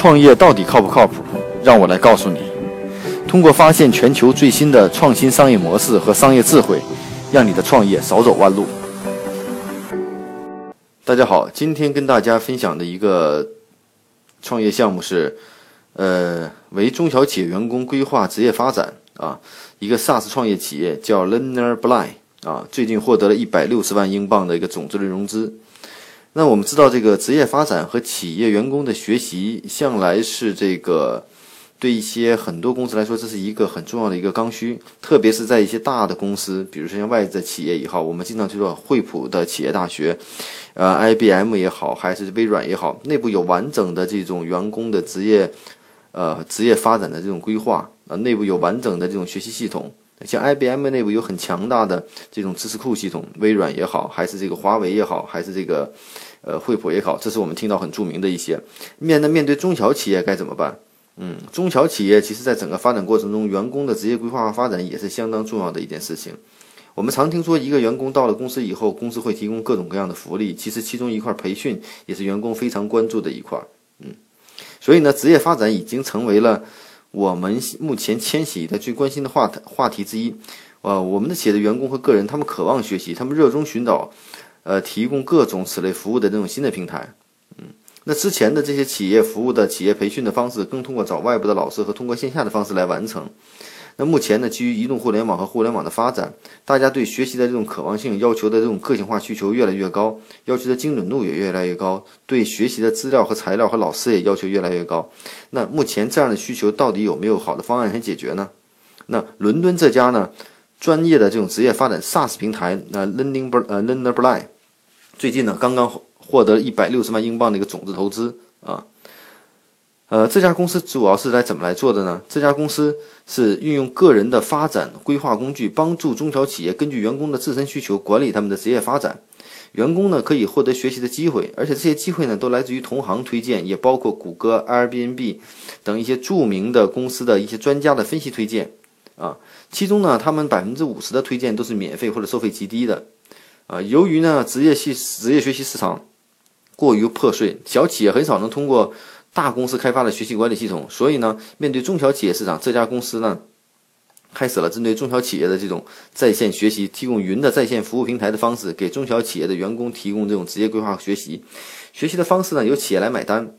创业到底靠不靠谱？让我来告诉你。通过发现全球最新的创新商业模式和商业智慧，让你的创业少走弯路。大家好，今天跟大家分享的一个创业项目是，呃，为中小企业员工规划职业发展啊，一个 SaaS 创业企业叫 LearnerBlind 啊，最近获得了一百六十万英镑的一个种子轮融资。那我们知道，这个职业发展和企业员工的学习，向来是这个对一些很多公司来说，这是一个很重要的一个刚需。特别是在一些大的公司，比如说像外资企业也好，我们经常就说惠普的企业大学，呃，IBM 也好，还是微软也好，内部有完整的这种员工的职业，呃，职业发展的这种规划，呃，内部有完整的这种学习系统。像 IBM 内部有很强大的这种知识库系统，微软也好，还是这个华为也好，还是这个，呃，惠普也好，这是我们听到很著名的一些。面那面对中小企业该怎么办？嗯，中小企业其实在整个发展过程中，员工的职业规划和发展也是相当重要的一件事情。我们常听说，一个员工到了公司以后，公司会提供各种各样的福利，其实其中一块培训也是员工非常关注的一块。嗯，所以呢，职业发展已经成为了。我们目前千禧的最关心的话题话题之一，呃，我们的企业的员工和个人，他们渴望学习，他们热衷寻找，呃，提供各种此类服务的这种新的平台。嗯，那之前的这些企业服务的企业培训的方式，更通过找外部的老师和通过线下的方式来完成。那目前呢，基于移动互联网和互联网的发展，大家对学习的这种渴望性要求的这种个性化需求越来越高，要求的精准度也越来越高，对学习的资料和材料和老师也要求越来越高。那目前这样的需求到底有没有好的方案来解决呢？那伦敦这家呢，专业的这种职业发展 SaaS 平台，那 Learning 呃 LearnerBlind，最近呢刚刚获得一百六十万英镑的一个种子投资啊。呃，这家公司主要是来怎么来做的呢？这家公司是运用个人的发展规划工具，帮助中小企业根据员工的自身需求管理他们的职业发展。员工呢可以获得学习的机会，而且这些机会呢都来自于同行推荐，也包括谷歌、Airbnb 等一些著名的公司的一些专家的分析推荐。啊，其中呢，他们百分之五十的推荐都是免费或者收费极低的。啊，由于呢职业系职业学习市场过于破碎，小企业很少能通过。大公司开发的学习管理系统，所以呢，面对中小企业市场，这家公司呢，开始了针对中小企业的这种在线学习，提供云的在线服务平台的方式，给中小企业的员工提供这种职业规划学习。学习的方式呢，由企业来买单，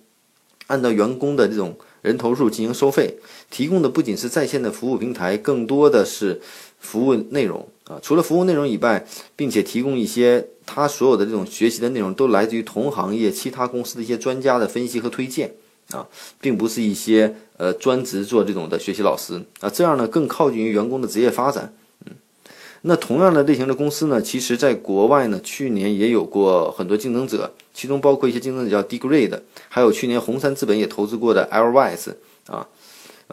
按照员工的这种人头数进行收费。提供的不仅是在线的服务平台，更多的是服务内容啊。除了服务内容以外，并且提供一些。他所有的这种学习的内容都来自于同行业其他公司的一些专家的分析和推荐啊，并不是一些呃专职做这种的学习老师啊，这样呢更靠近于员工的职业发展。嗯，那同样的类型的公司呢，其实在国外呢，去年也有过很多竞争者，其中包括一些竞争者叫 Degrade，还有去年红杉资本也投资过的 Lwise 啊。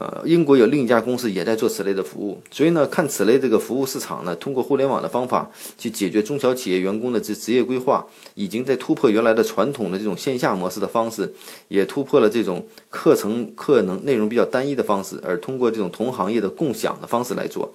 呃，英国有另一家公司也在做此类的服务，所以呢，看此类这个服务市场呢，通过互联网的方法去解决中小企业员工的职职业规划，已经在突破原来的传统的这种线下模式的方式，也突破了这种课程课能内容比较单一的方式，而通过这种同行业的共享的方式来做。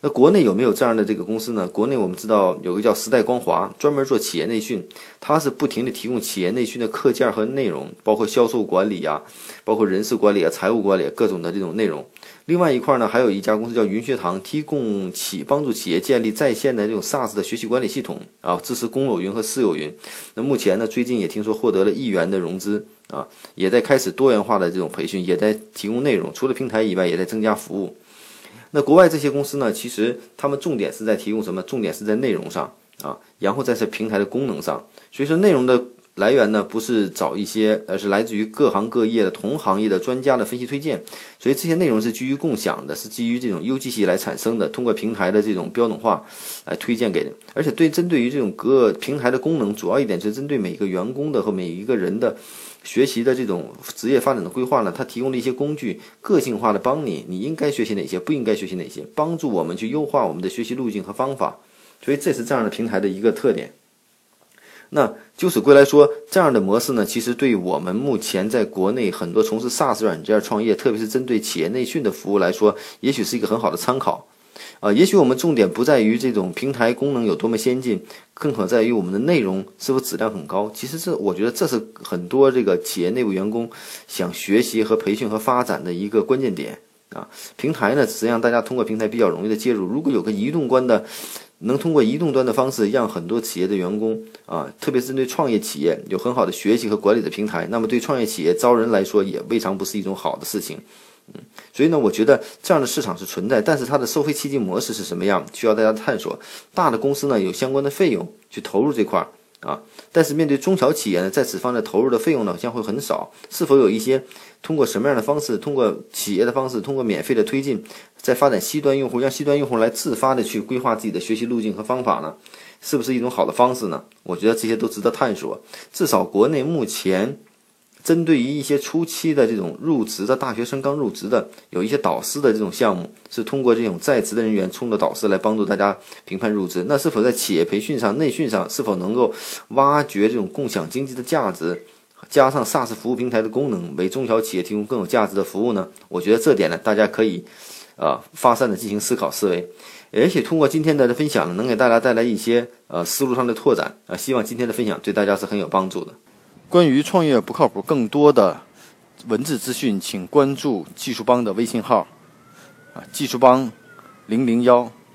那国内有没有这样的这个公司呢？国内我们知道有个叫时代光华，专门做企业内训，它是不停地提供企业内训的课件和内容，包括销售管理啊，包括人事管理啊、财务管理各种的这种内容。另外一块呢，还有一家公司叫云学堂，提供企帮助企业建立在线的这种 SaaS 的学习管理系统啊，支持公有云和私有云。那目前呢，最近也听说获得了亿元的融资啊，也在开始多元化的这种培训，也在提供内容，除了平台以外，也在增加服务。那国外这些公司呢？其实他们重点是在提供什么？重点是在内容上啊，然后在是平台的功能上。所以说，内容的来源呢，不是找一些，而是来自于各行各业的同行业的专家的分析推荐。所以这些内容是基于共享的，是基于这种 UGC 来产生的，通过平台的这种标准化来推荐给的。而且对针对于这种各平台的功能，主要一点是针对每个员工的和每一个人的。学习的这种职业发展的规划呢，它提供了一些工具，个性化的帮你，你应该学习哪些，不应该学习哪些，帮助我们去优化我们的学习路径和方法。所以这是这样的平台的一个特点。那就此归来说，这样的模式呢，其实对我们目前在国内很多从事 SaaS 软件创业，特别是针对企业内训的服务来说，也许是一个很好的参考。啊，也许我们重点不在于这种平台功能有多么先进，更可在于我们的内容是否质量很高。其实这，我觉得这是很多这个企业内部员工想学习和培训和发展的一个关键点啊。平台呢，实际上大家通过平台比较容易的介入。如果有个移动端的，能通过移动端的方式，让很多企业的员工啊，特别是针对创业企业有很好的学习和管理的平台，那么对创业企业招人来说，也未尝不是一种好的事情。嗯，所以呢，我觉得这样的市场是存在，但是它的收费契机模式是什么样，需要大家探索。大的公司呢，有相关的费用去投入这块儿啊，但是面对中小企业呢，在此方面投入的费用呢，将会很少。是否有一些通过什么样的方式，通过企业的方式，通过免费的推进，在发展 C 端用户，让 C 端用户来自发的去规划自己的学习路径和方法呢？是不是一种好的方式呢？我觉得这些都值得探索。至少国内目前。针对于一些初期的这种入职的大学生刚入职的，有一些导师的这种项目，是通过这种在职的人员充的导师来帮助大家评判入职。那是否在企业培训上、内训上，是否能够挖掘这种共享经济的价值，加上 SaaS 服务平台的功能，为中小企业提供更有价值的服务呢？我觉得这点呢，大家可以呃发散的进行思考思维，而且通过今天的分享呢，能给大家带来一些呃思路上的拓展啊。希望今天的分享对大家是很有帮助的。关于创业不靠谱，更多的文字资讯，请关注技术帮的微信号，啊，技术帮零零幺。